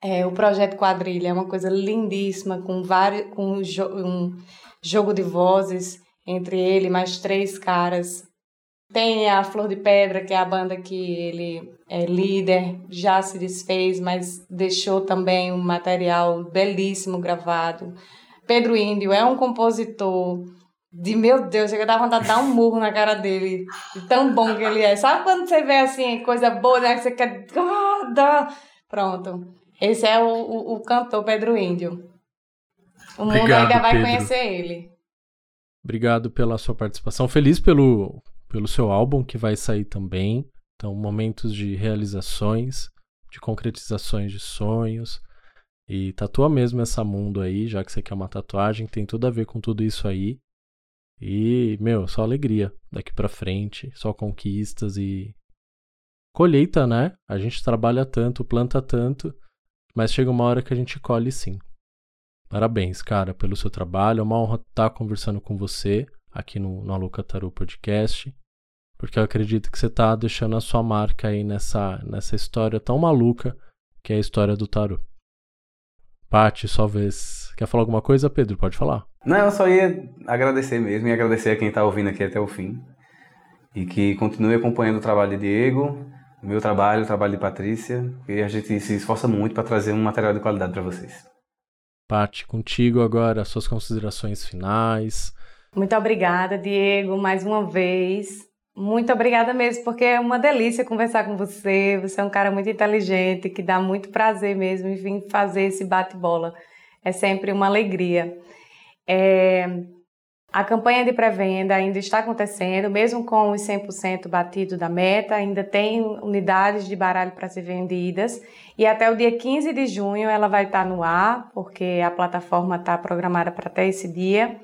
É, o projeto Quadrilha é uma coisa lindíssima, com vários, com um, jo um jogo de vozes entre ele mais três caras tem a Flor de Pedra, que é a banda que ele é líder, já se desfez, mas deixou também um material belíssimo gravado. Pedro Índio é um compositor de meu Deus, chega a dar vontade de dar um murro na cara dele, de tão bom que ele é. Sabe quando você vê assim, coisa boa, né? Que você quer. Ah, dá. Pronto. Esse é o, o, o cantor Pedro Índio. O Obrigado, mundo ainda vai Pedro. conhecer ele. Obrigado pela sua participação. Feliz pelo, pelo seu álbum que vai sair também. Então, momentos de realizações, de concretizações de sonhos. E tatua mesmo essa mundo aí, já que você quer uma tatuagem, tem tudo a ver com tudo isso aí. E, meu, só alegria daqui pra frente, só conquistas e colheita, né? A gente trabalha tanto, planta tanto, mas chega uma hora que a gente colhe sim. Parabéns, cara, pelo seu trabalho. É uma honra estar conversando com você aqui no, no Aluca Taru Podcast, porque eu acredito que você está deixando a sua marca aí nessa, nessa história tão maluca que é a história do Taru. Paty, só vez. Quer falar alguma coisa, Pedro? Pode falar. Não, eu só ia agradecer mesmo e agradecer a quem está ouvindo aqui até o fim. E que continue acompanhando o trabalho de Diego, o meu trabalho, o trabalho de Patrícia, e a gente se esforça muito para trazer um material de qualidade para vocês. Paty, contigo agora, suas considerações finais, muito obrigada, Diego, mais uma vez. Muito obrigada mesmo, porque é uma delícia conversar com você. Você é um cara muito inteligente, que dá muito prazer mesmo vir fazer esse bate-bola. É sempre uma alegria. É, a campanha de pré-venda ainda está acontecendo, mesmo com os 100% batido da meta, ainda tem unidades de baralho para ser vendidas. E até o dia 15 de junho ela vai estar no ar, porque a plataforma está programada para até esse dia.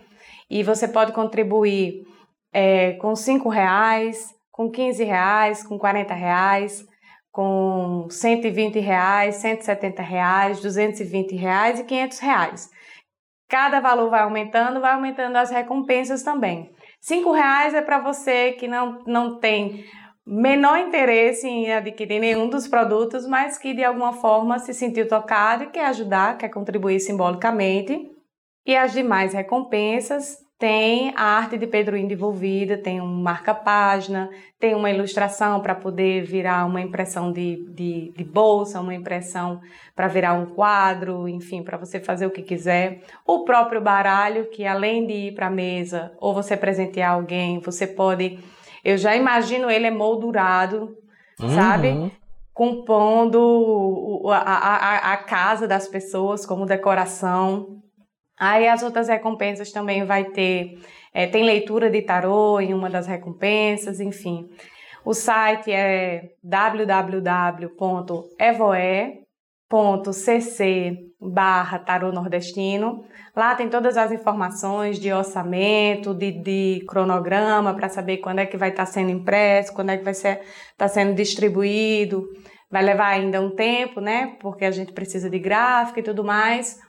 E você pode contribuir é, com R$ reais, com R$ reais, com R$ reais, com R$ reais, R$ reais, R$ reais e R$ reais. Cada valor vai aumentando, vai aumentando as recompensas também. Cinco reais é para você que não, não tem menor interesse em adquirir nenhum dos produtos, mas que de alguma forma se sentiu tocado e quer ajudar, quer contribuir simbolicamente. E as demais recompensas tem a arte de Pedro Indo envolvida, tem um marca-página, tem uma ilustração para poder virar uma impressão de, de, de bolsa, uma impressão para virar um quadro, enfim, para você fazer o que quiser. O próprio baralho, que além de ir para a mesa ou você presentear alguém, você pode. Eu já imagino ele emoldurado, uhum. sabe? Compondo a, a, a casa das pessoas como decoração. Aí as outras recompensas também vai ter, é, tem leitura de tarô em uma das recompensas, enfim. O site é www.evoe.cc barra tarô nordestino. Lá tem todas as informações de orçamento, de, de cronograma, para saber quando é que vai estar tá sendo impresso, quando é que vai estar tá sendo distribuído. Vai levar ainda um tempo, né? Porque a gente precisa de gráfica e tudo mais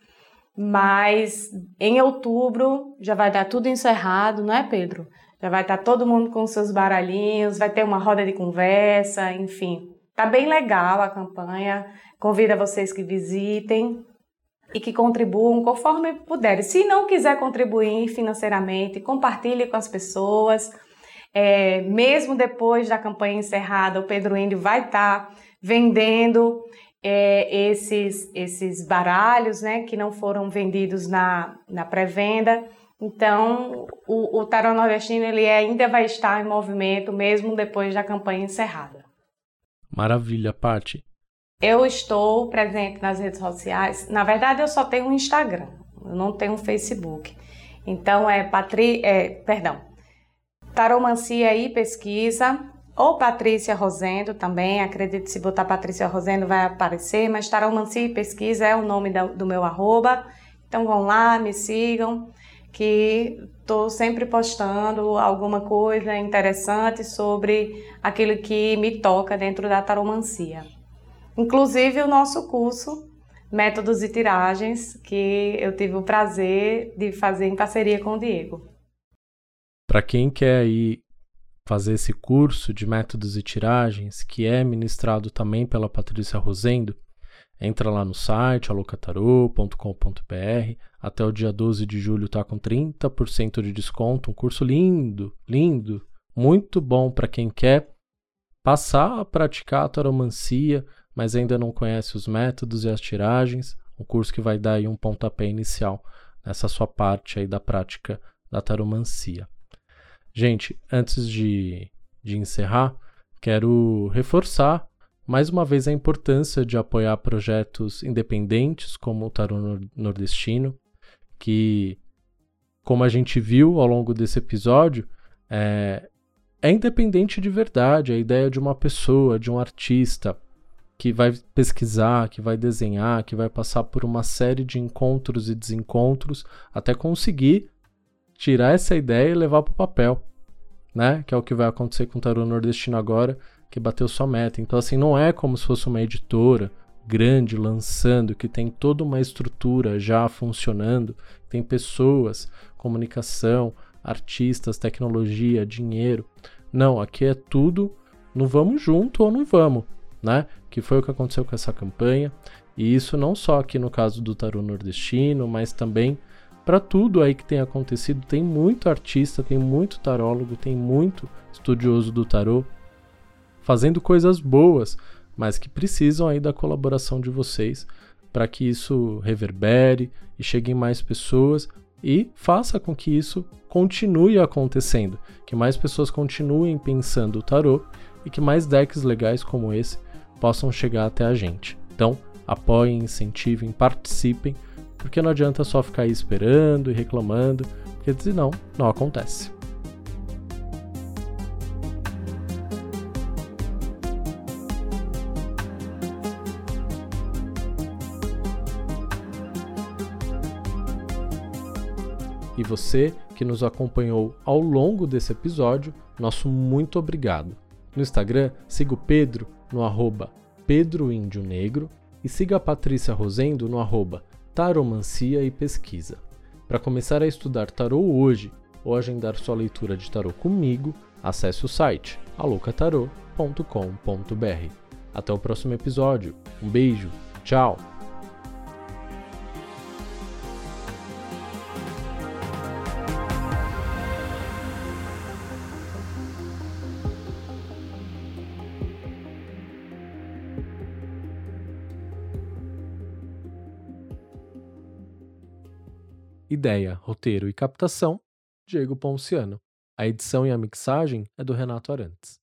mas em outubro já vai dar tudo encerrado, não é, Pedro? Já vai estar todo mundo com seus baralhinhos, vai ter uma roda de conversa, enfim. Tá bem legal a campanha. Convido vocês que visitem e que contribuam conforme puderem. Se não quiser contribuir financeiramente, compartilhe com as pessoas. É, mesmo depois da campanha encerrada, o Pedro Índio vai estar vendendo é, esses, esses baralhos né, que não foram vendidos na, na pré-venda. Então, o, o Tarot Nordestino ele ainda vai estar em movimento mesmo depois da campanha encerrada. Maravilha, Paty. Eu estou presente nas redes sociais. Na verdade, eu só tenho um Instagram, eu não tenho um Facebook. Então, é Patri... É, perdão. Taromancia e Pesquisa ou Patrícia Rosendo também, acredito se botar Patrícia Rosendo vai aparecer, mas Taromancia e Pesquisa é o nome do meu arroba. Então vão lá, me sigam, que estou sempre postando alguma coisa interessante sobre aquilo que me toca dentro da taromancia. Inclusive o nosso curso Métodos e Tiragens, que eu tive o prazer de fazer em parceria com o Diego. Para quem quer ir fazer esse curso de métodos e tiragens, que é ministrado também pela Patrícia Rosendo, entra lá no site alocatarô.com.br. Até o dia 12 de julho tá com 30% de desconto, um curso lindo, lindo, muito bom para quem quer passar a praticar a taromancia, mas ainda não conhece os métodos e as tiragens, um curso que vai dar aí um pontapé inicial nessa sua parte aí da prática da taromancia. Gente, antes de, de encerrar, quero reforçar mais uma vez a importância de apoiar projetos independentes como o Tarô Nordestino, que, como a gente viu ao longo desse episódio, é, é independente de verdade. A ideia de uma pessoa, de um artista que vai pesquisar, que vai desenhar, que vai passar por uma série de encontros e desencontros até conseguir tirar essa ideia e levar para o papel, né? Que é o que vai acontecer com o Tarô Nordestino agora, que bateu sua meta. Então, assim, não é como se fosse uma editora grande lançando, que tem toda uma estrutura já funcionando, tem pessoas, comunicação, artistas, tecnologia, dinheiro. Não, aqui é tudo no vamos junto ou não vamos, né? Que foi o que aconteceu com essa campanha. E isso não só aqui no caso do Tarô Nordestino, mas também para tudo aí que tem acontecido, tem muito artista, tem muito tarólogo, tem muito estudioso do tarô fazendo coisas boas, mas que precisam aí da colaboração de vocês para que isso reverbere e chegue em mais pessoas e faça com que isso continue acontecendo, que mais pessoas continuem pensando o tarô e que mais decks legais como esse possam chegar até a gente. Então, apoiem, incentivem, participem porque não adianta só ficar aí esperando e reclamando, porque senão não acontece. E você que nos acompanhou ao longo desse episódio, nosso muito obrigado. No Instagram, siga o Pedro no arroba Pedro Índio Negro e siga a Patrícia Rosendo no arroba Taromancia e Pesquisa. Para começar a estudar tarô hoje ou agendar sua leitura de tarô comigo, acesse o site alocatarô.com.br. Até o próximo episódio. Um beijo. Tchau. Ideia, roteiro e captação: Diego Ponciano. A edição e a mixagem é do Renato Arantes.